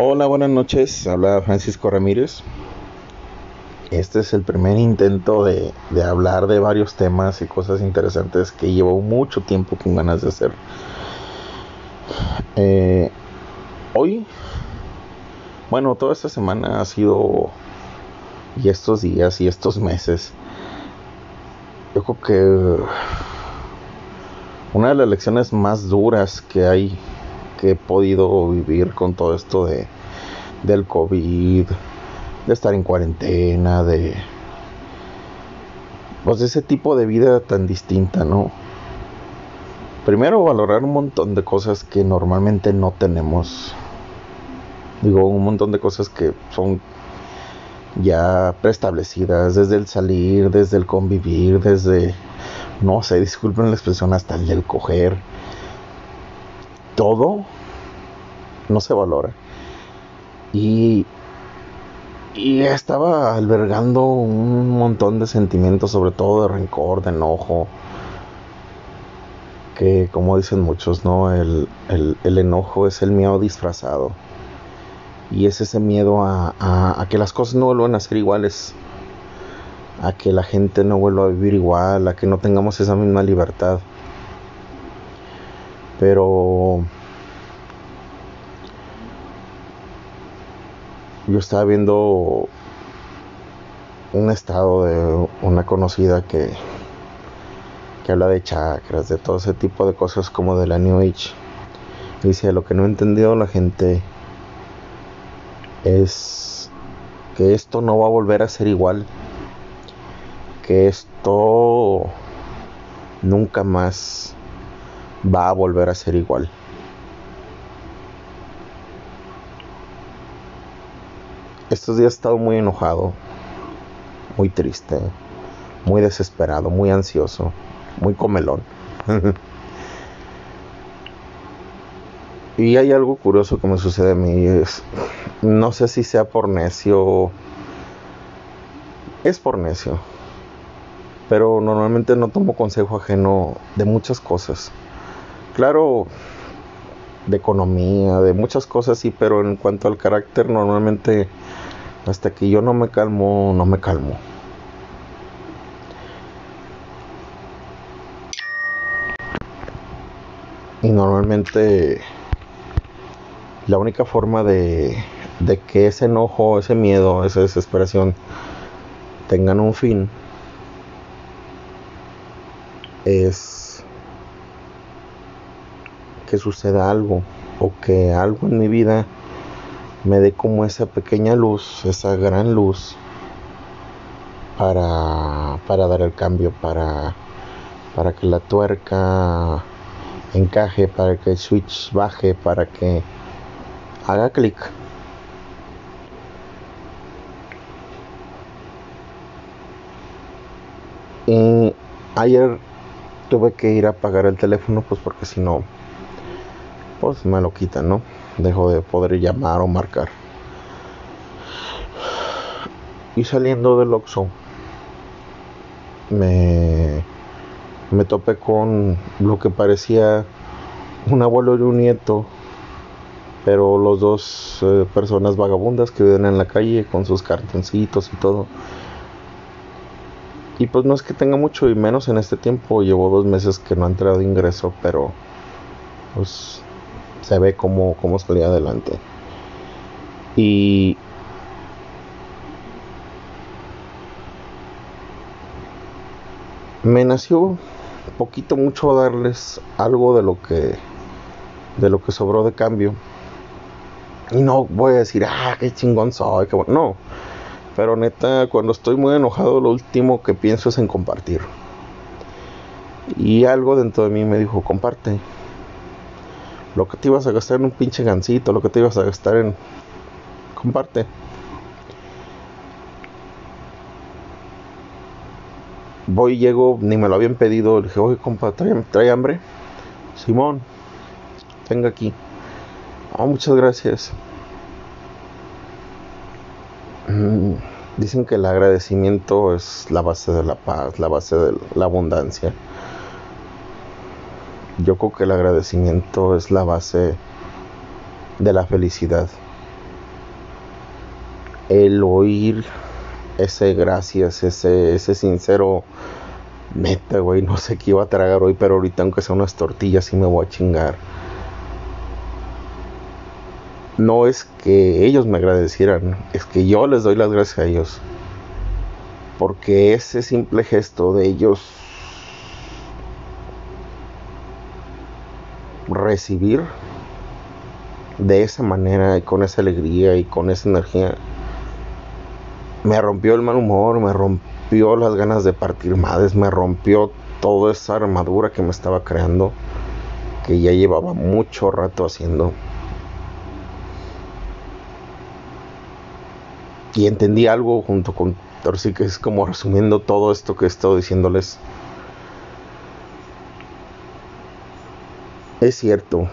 Hola, buenas noches. Habla Francisco Ramírez. Este es el primer intento de, de, hablar de varios temas y cosas interesantes que llevo mucho tiempo con ganas de hacer. Eh, hoy, bueno, toda esta semana ha sido, y estos días y estos meses, yo creo que una de las lecciones más duras que hay que he podido vivir con todo esto de del COVID, de estar en cuarentena, de pues ese tipo de vida tan distinta, ¿no? Primero valorar un montón de cosas que normalmente no tenemos. Digo, un montón de cosas que son ya preestablecidas, desde el salir, desde el convivir, desde, no sé, disculpen la expresión, hasta el del coger. Todo no se valora. Y, y estaba albergando un montón de sentimientos, sobre todo de rencor, de enojo, que como dicen muchos, ¿no? El, el, enojo es el miedo disfrazado. Y es ese miedo a, a, que las cosas no vuelvan a ser iguales, a que la gente no vuelva a vivir igual, a que no tengamos esa misma libertad. Pero yo estaba viendo un estado de una conocida que, que habla de chakras, de todo ese tipo de cosas como de la New Age. Dice, lo que no ha entendido la gente es que esto no va a volver a ser igual, que esto nunca más va a volver a ser igual. Estos días he estado muy enojado, muy triste, muy desesperado, muy ansioso, muy comelón. y hay algo curioso que me sucede a mí. No sé si sea por necio. Es por necio. Pero normalmente no tomo consejo ajeno de muchas cosas. Claro, de economía, de muchas cosas sí, pero en cuanto al carácter normalmente hasta que yo no me calmo, no me calmo. Y normalmente la única forma de, de que ese enojo, ese miedo, esa desesperación tengan un fin es que suceda algo o que algo en mi vida me dé como esa pequeña luz, esa gran luz para, para dar el cambio, para, para que la tuerca encaje, para que el switch baje, para que haga clic. Y ayer tuve que ir a apagar el teléfono, pues porque si no, pues me lo quitan, ¿no? dejo de poder llamar o marcar. Y saliendo del Oxxo me, me topé con lo que parecía un abuelo y un nieto, pero los dos eh, personas vagabundas que viven en la calle con sus cartoncitos y todo. Y pues no es que tenga mucho y menos en este tiempo, llevo dos meses que no ha entrado ingreso, pero pues se ve cómo, cómo salía adelante. Y me nació poquito mucho darles algo de lo que de lo que sobró de cambio. Y no voy a decir, ah, qué chingón soy, qué bueno. No. Pero neta, cuando estoy muy enojado, lo último que pienso es en compartir. Y algo dentro de mí me dijo, comparte lo que te ibas a gastar en un pinche gancito, lo que te ibas a gastar en... Comparte. Voy, llego, ni me lo habían pedido, le dije, oye compa, ¿trae, hambre? Simón, venga aquí. Oh, muchas gracias. Mm, dicen que el agradecimiento es la base de la paz, la base de la abundancia yo creo que el agradecimiento es la base de la felicidad. el oír ese gracias, ese, ese sincero neta, güey, no sé qué iba a tragar hoy, pero ahorita aunque sea unas tortillas sí me voy a chingar. No es que ellos me agradecieran, es que yo les doy las gracias a ellos. Porque ese simple gesto de ellos recibir de esa manera y con esa alegría y con esa energía me rompió el mal humor, me rompió las ganas de partir madres, me rompió toda esa armadura que me estaba creando, que ya llevaba mucho rato haciendo. Y entendí algo junto con Torsi, que es como resumiendo todo esto que he estado diciéndoles. Es cierto,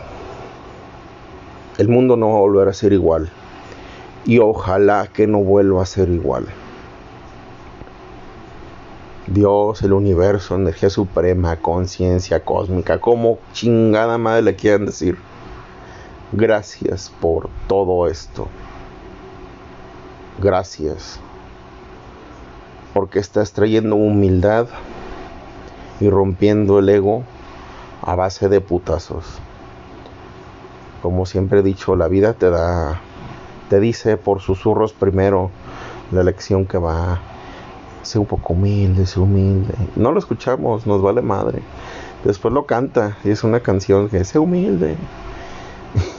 el mundo no va a volver a ser igual y ojalá que no vuelva a ser igual. Dios, el universo, energía suprema, conciencia cósmica, como chingada madre le quieran decir. Gracias por todo esto. Gracias. Porque estás trayendo humildad y rompiendo el ego a base de putazos. Como siempre he dicho, la vida te da te dice por susurros primero la lección que va. Sé un poco humilde, sé humilde. No lo escuchamos, nos vale madre. Después lo canta y es una canción que sé humilde.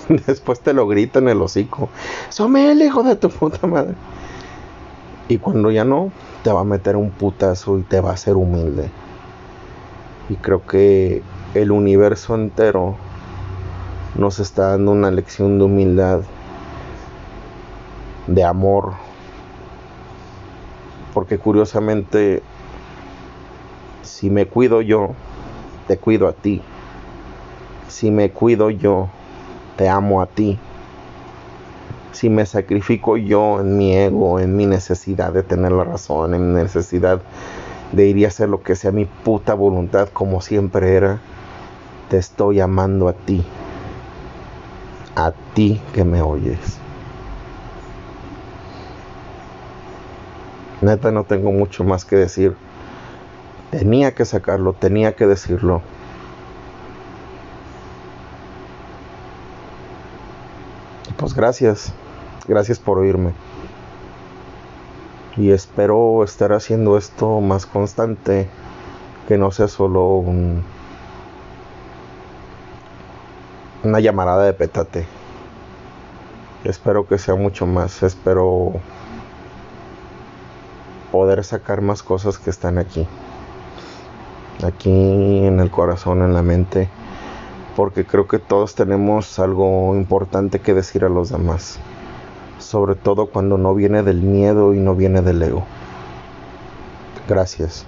Después te lo grita en el hocico. Sé humilde, hijo de tu puta madre. Y cuando ya no, te va a meter un putazo y te va a hacer humilde. Y creo que el universo entero nos está dando una lección de humildad de amor. Porque curiosamente, si me cuido yo, te cuido a ti. Si me cuido yo, te amo a ti. Si me sacrifico yo en mi ego, en mi necesidad de tener la razón, en mi necesidad de ir y hacer lo que sea mi puta voluntad como siempre era, te estoy amando a ti. A ti que me oyes. Neta no tengo mucho más que decir. Tenía que sacarlo, tenía que decirlo. Pues gracias, gracias por oírme. Y espero estar haciendo esto más constante, que no sea solo un, una llamarada de petate. Espero que sea mucho más, espero poder sacar más cosas que están aquí. Aquí en el corazón, en la mente. Porque creo que todos tenemos algo importante que decir a los demás. Sobre todo cuando no viene del miedo y no viene del ego. Gracias.